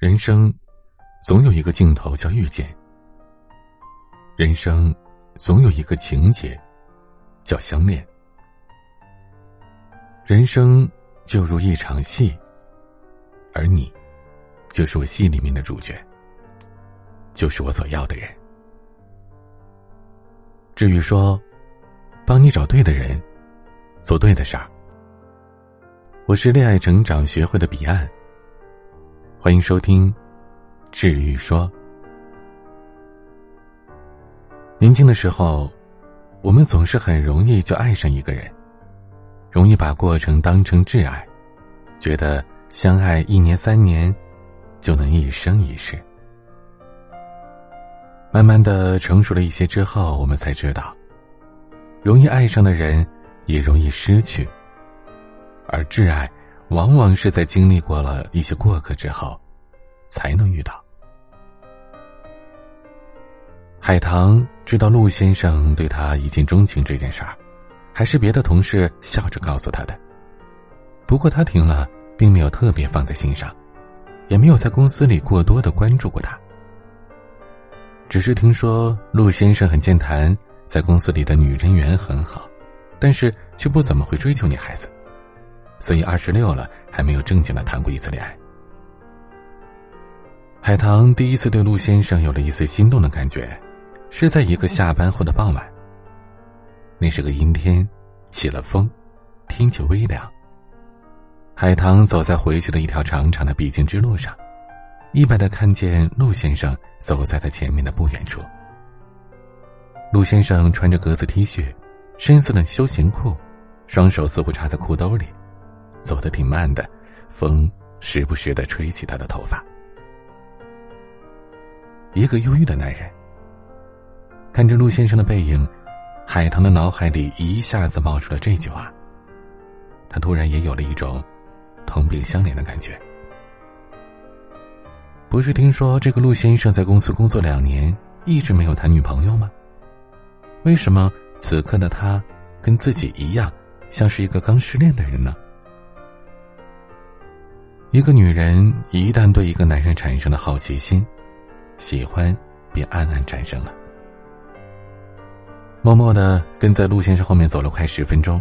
人生总有一个镜头叫遇见，人生总有一个情节叫相恋。人生就如一场戏，而你就是我戏里面的主角，就是我所要的人。至于说，帮你找对的人，做对的事儿。我是恋爱成长学会的彼岸。欢迎收听《治愈说》。年轻的时候，我们总是很容易就爱上一个人，容易把过程当成挚爱，觉得相爱一年三年就能一生一世。慢慢的成熟了一些之后，我们才知道，容易爱上的人也容易失去，而挚爱。往往是在经历过了一些过客之后，才能遇到。海棠知道陆先生对他一见钟情这件事儿，还是别的同事笑着告诉他的。不过他听了，并没有特别放在心上，也没有在公司里过多的关注过他。只是听说陆先生很健谈，在公司里的女人缘很好，但是却不怎么会追求女孩子。所以二十六了还没有正经的谈过一次恋爱。海棠第一次对陆先生有了一丝心动的感觉，是在一个下班后的傍晚。那是个阴天，起了风，天气微凉。海棠走在回去的一条长长的必经之路上，意外的看见陆先生走在他前面的不远处。陆先生穿着格子 T 恤，深色的休闲裤，双手似乎插在裤兜里。走得挺慢的，风时不时的吹起他的头发。一个忧郁的男人，看着陆先生的背影，海棠的脑海里一下子冒出了这句话。他突然也有了一种同病相怜的感觉。不是听说这个陆先生在公司工作两年，一直没有谈女朋友吗？为什么此刻的他跟自己一样，像是一个刚失恋的人呢？一个女人一旦对一个男人产生了好奇心，喜欢便暗暗产生了。默默的跟在陆先生后面走了快十分钟，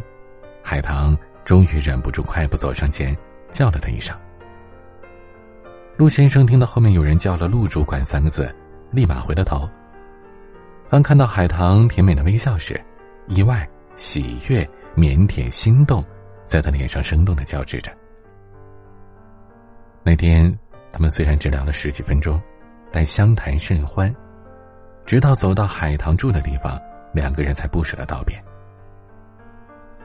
海棠终于忍不住快步走上前，叫了他一声。陆先生听到后面有人叫了“陆主管”三个字，立马回了头。当看到海棠甜美的微笑时，意外、喜悦、腼腆、心动，在他脸上生动的交织着。那天，他们虽然只聊了十几分钟，但相谈甚欢。直到走到海棠住的地方，两个人才不舍得道别。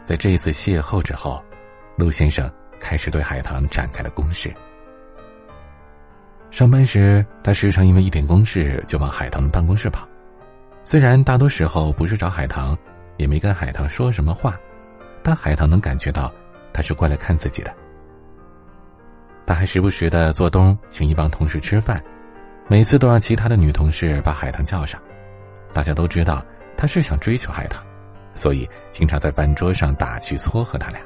在这一次邂逅之后，陆先生开始对海棠展开了攻势。上班时，他时常因为一点公事就往海棠的办公室跑，虽然大多时候不是找海棠，也没跟海棠说什么话，但海棠能感觉到他是过来看自己的。他还时不时的做东请一帮同事吃饭，每次都让其他的女同事把海棠叫上。大家都知道他是想追求海棠，所以经常在饭桌上打趣撮合他俩。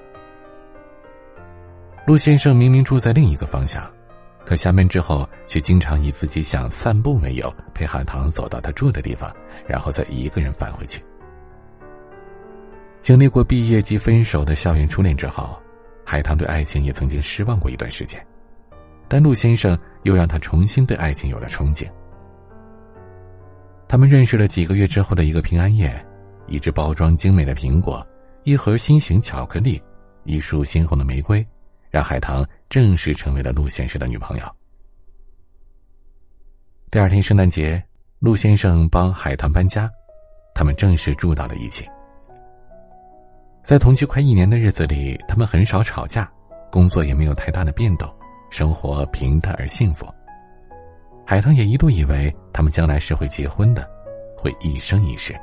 陆先生明明住在另一个方向，可下班之后却经常以自己想散步为由陪海棠走到他住的地方，然后再一个人返回去。经历过毕业即分手的校园初恋之后。海棠对爱情也曾经失望过一段时间，但陆先生又让他重新对爱情有了憧憬。他们认识了几个月之后的一个平安夜，一只包装精美的苹果，一盒心形巧克力，一束鲜红的玫瑰，让海棠正式成为了陆先生的女朋友。第二天圣诞节，陆先生帮海棠搬家，他们正式住到了一起。在同居快一年的日子里，他们很少吵架，工作也没有太大的变动，生活平淡而幸福。海棠也一度以为他们将来是会结婚的，会一生一世。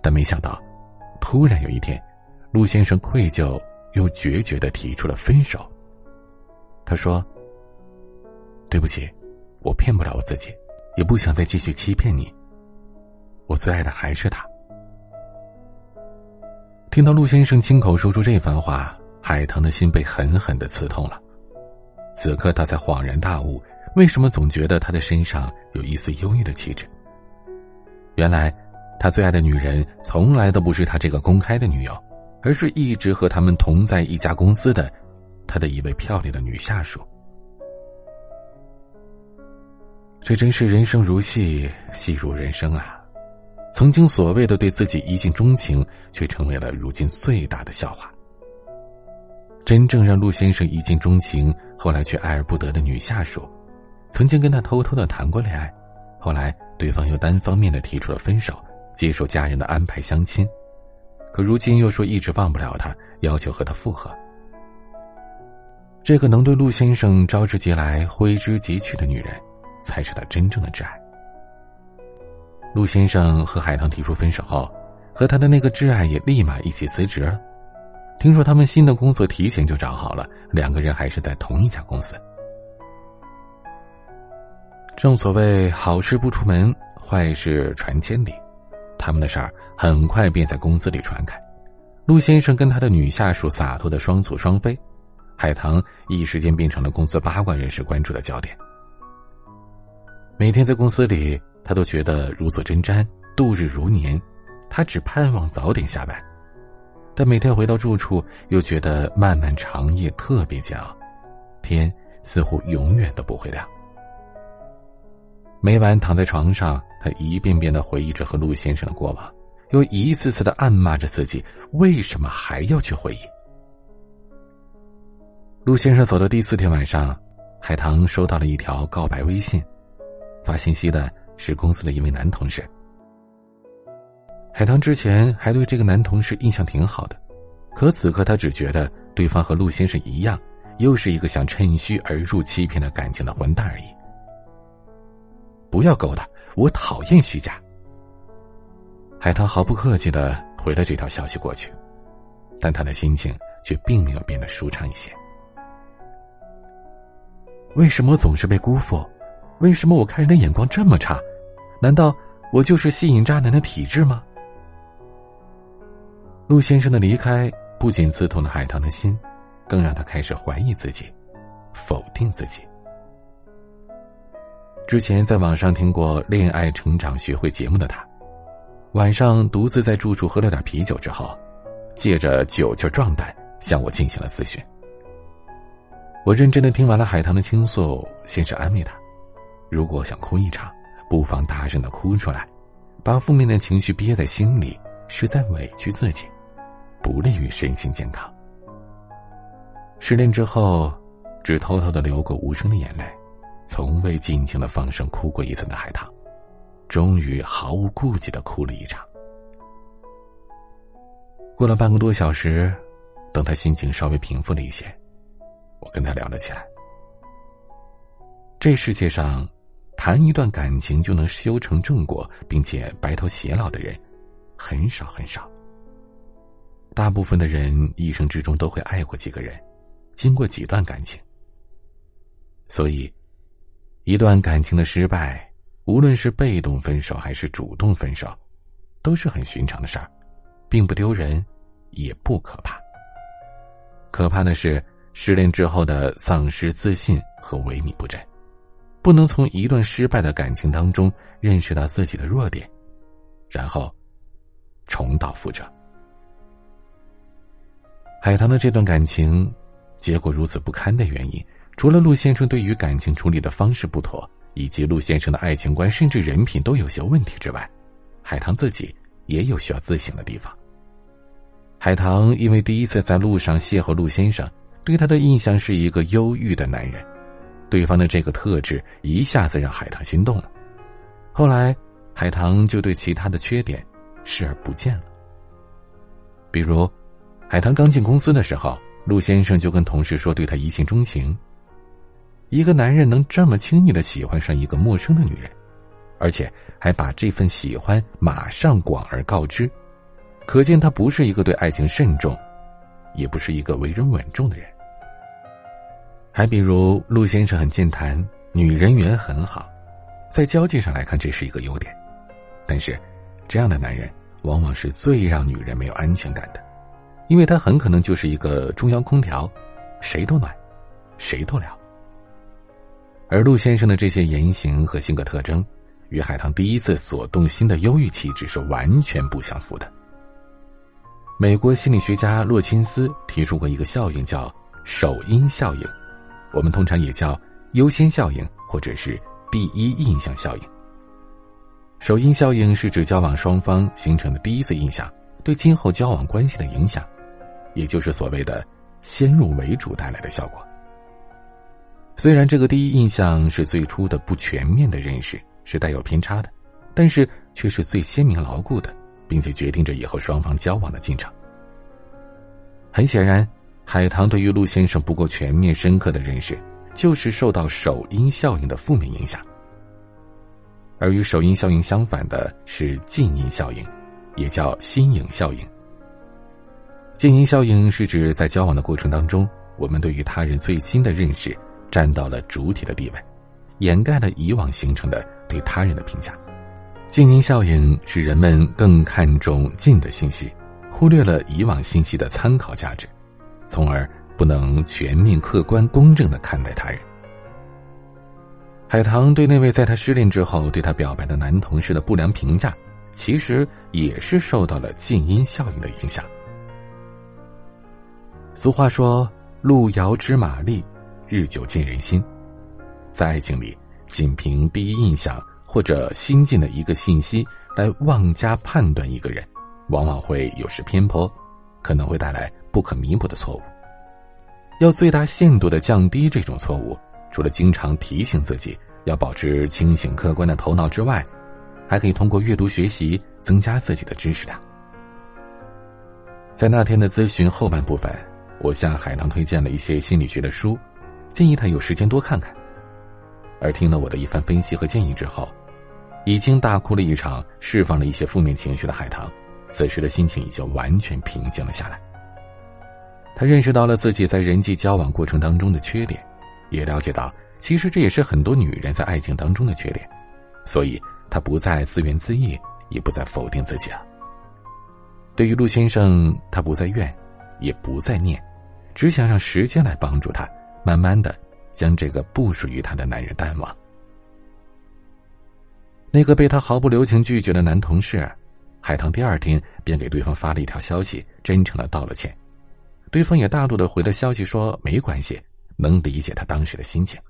但没想到，突然有一天，陆先生愧疚又决绝的提出了分手。他说：“对不起，我骗不了我自己，也不想再继续欺骗你。我最爱的还是他。”听到陆先生亲口说出这番话，海棠的心被狠狠的刺痛了。此刻他才恍然大悟，为什么总觉得他的身上有一丝忧郁的气质。原来，他最爱的女人从来都不是他这个公开的女友，而是一直和他们同在一家公司的他的一位漂亮的女下属。这真是人生如戏，戏如人生啊！曾经所谓的对自己一见钟情，却成为了如今最大的笑话。真正让陆先生一见钟情，后来却爱而不得的女下属，曾经跟他偷偷的谈过恋爱，后来对方又单方面的提出了分手，接受家人的安排相亲，可如今又说一直忘不了他，要求和他复合。这个能对陆先生招之即来挥之即去的女人。才是他真正的挚爱。陆先生和海棠提出分手后，和他的那个挚爱也立马一起辞职了。听说他们新的工作提前就找好了，两个人还是在同一家公司。正所谓好事不出门，坏事传千里，他们的事儿很快便在公司里传开。陆先生跟他的女下属洒脱的双宿双飞，海棠一时间变成了公司八卦人士关注的焦点。每天在公司里，他都觉得如坐针毡，度日如年。他只盼望早点下班，但每天回到住处，又觉得漫漫长夜特别煎熬，天似乎永远都不会亮。每晚躺在床上，他一遍遍的回忆着和陆先生的过往，又一次次的暗骂着自己为什么还要去回忆。陆先生走的第四天晚上，海棠收到了一条告白微信。发信息的是公司的一位男同事。海棠之前还对这个男同事印象挺好的，可此刻他只觉得对方和陆先生一样，又是一个想趁虚而入欺骗的感情的混蛋而已。不要勾搭，我讨厌虚假。海棠毫不客气的回了这条消息过去，但他的心情却并没有变得舒畅一些。为什么总是被辜负？为什么我看人的眼光这么差？难道我就是吸引渣男的体质吗？陆先生的离开不仅刺痛了海棠的心，更让他开始怀疑自己，否定自己。之前在网上听过恋爱成长学会节目的他，晚上独自在住处喝了点啤酒之后，借着酒劲壮胆向我进行了咨询。我认真的听完了海棠的倾诉，先是安慰他。如果想哭一场，不妨大声的哭出来，把负面的情绪憋在心里，是在委屈自己，不利于身心健康。失恋之后，只偷偷的流过无声的眼泪，从未尽情的放声哭过一次的海棠，终于毫无顾忌的哭了一场。过了半个多小时，等他心情稍微平复了一些，我跟他聊了起来。这世界上。谈一段感情就能修成正果，并且白头偕老的人，很少很少。大部分的人一生之中都会爱过几个人，经过几段感情。所以，一段感情的失败，无论是被动分手还是主动分手，都是很寻常的事儿，并不丢人，也不可怕。可怕的是失恋之后的丧失自信和萎靡不振。不能从一段失败的感情当中认识到自己的弱点，然后重蹈覆辙。海棠的这段感情结果如此不堪的原因，除了陆先生对于感情处理的方式不妥，以及陆先生的爱情观甚至人品都有些问题之外，海棠自己也有需要自省的地方。海棠因为第一次在路上邂逅陆先生，对他的印象是一个忧郁的男人。对方的这个特质一下子让海棠心动了，后来海棠就对其他的缺点视而不见了。比如，海棠刚进公司的时候，陆先生就跟同事说对他一见钟情。一个男人能这么轻易的喜欢上一个陌生的女人，而且还把这份喜欢马上广而告之，可见他不是一个对爱情慎重，也不是一个为人稳重的人。还比如，陆先生很健谈，女人缘很好，在交际上来看，这是一个优点。但是，这样的男人往往是最让女人没有安全感的，因为他很可能就是一个中央空调，谁都暖，谁都聊，而陆先生的这些言行和性格特征，与海棠第一次所动心的忧郁气质是完全不相符的。美国心理学家洛钦斯提出过一个效应，叫“首因效应”，我们通常也叫“优先效应”或者是“第一印象效应”。首因效应是指交往双方形成的第一次印象对今后交往关系的影响，也就是所谓的“先入为主”带来的效果。虽然这个第一印象是最初的不全面的认识，是带有偏差的，但是却是最鲜明牢固的，并且决定着以后双方交往的进程。很显然，海棠对于陆先生不够全面、深刻的认识，就是受到首因效应的负面影响。而与首因效应相反的是近因效应，也叫新颖效应。近因效应是指在交往的过程当中，我们对于他人最新的认识占到了主体的地位，掩盖了以往形成的对他人的评价。近因效应使人们更看重近的信息，忽略了以往信息的参考价值，从而不能全面、客观、公正的看待他人。海棠对那位在她失恋之后对她表白的男同事的不良评价，其实也是受到了静音效应的影响。俗话说：“路遥知马力，日久见人心。”在爱情里，仅凭第一印象或者新进的一个信息来妄加判断一个人，往往会有失偏颇，可能会带来不可弥补的错误。要最大限度的降低这种错误。除了经常提醒自己要保持清醒客观的头脑之外，还可以通过阅读学习增加自己的知识量。在那天的咨询后半部分，我向海棠推荐了一些心理学的书，建议他有时间多看看。而听了我的一番分析和建议之后，已经大哭了一场，释放了一些负面情绪的海棠，此时的心情已经完全平静了下来。他认识到了自己在人际交往过程当中的缺点。也了解到，其实这也是很多女人在爱情当中的缺点，所以她不再自怨自艾，也不再否定自己了。对于陆先生，她不再怨，也不再念，只想让时间来帮助他，慢慢的将这个不属于他的男人淡忘。那个被他毫不留情拒绝的男同事，海棠第二天便给对方发了一条消息，真诚的道了歉，对方也大度的回了消息说没关系。能理解他当时的心情。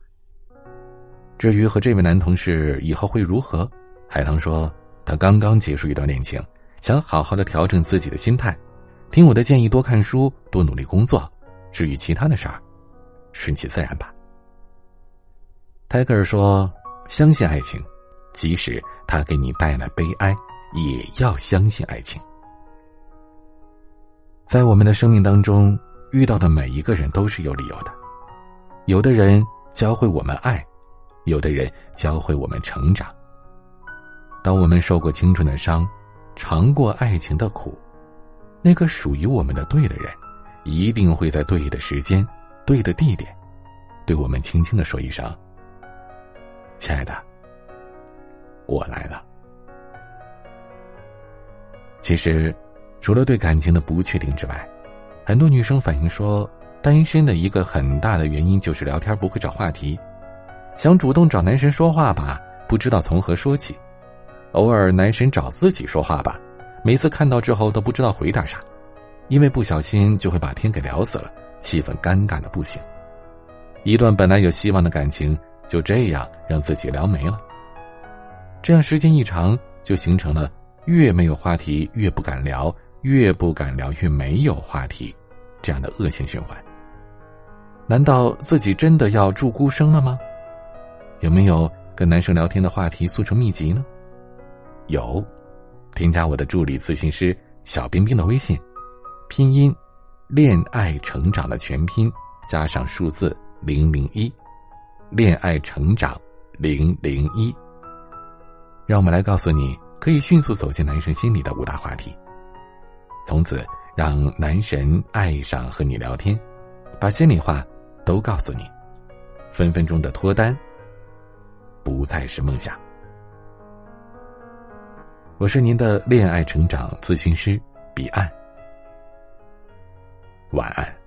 至于和这位男同事以后会如何，海棠说他刚刚结束一段恋情，想好好的调整自己的心态，听我的建议，多看书，多努力工作。至于其他的事儿，顺其自然吧。泰戈尔说：“相信爱情，即使它给你带来悲哀，也要相信爱情。”在我们的生命当中，遇到的每一个人都是有理由的。有的人教会我们爱，有的人教会我们成长。当我们受过青春的伤，尝过爱情的苦，那个属于我们的对的人，一定会在对的时间、对的地点，对我们轻轻的说一声：“亲爱的，我来了。”其实，除了对感情的不确定之外，很多女生反映说。单身的一个很大的原因就是聊天不会找话题，想主动找男神说话吧，不知道从何说起；偶尔男神找自己说话吧，每次看到之后都不知道回答啥，因为不小心就会把天给聊死了，气氛尴尬的不行。一段本来有希望的感情就这样让自己聊没了。这样时间一长，就形成了越没有话题越不敢聊，越不敢聊越没有话题，这样的恶性循环。难道自己真的要住孤生了吗？有没有跟男生聊天的话题速成秘籍呢？有，添加我的助理咨询师小冰冰的微信，拼音，恋爱成长的全拼加上数字零零一，恋爱成长零零一。让我们来告诉你，可以迅速走进男生心里的五大话题，从此让男神爱上和你聊天，把心里话。都告诉你，分分钟的脱单不再是梦想。我是您的恋爱成长咨询师彼岸，晚安。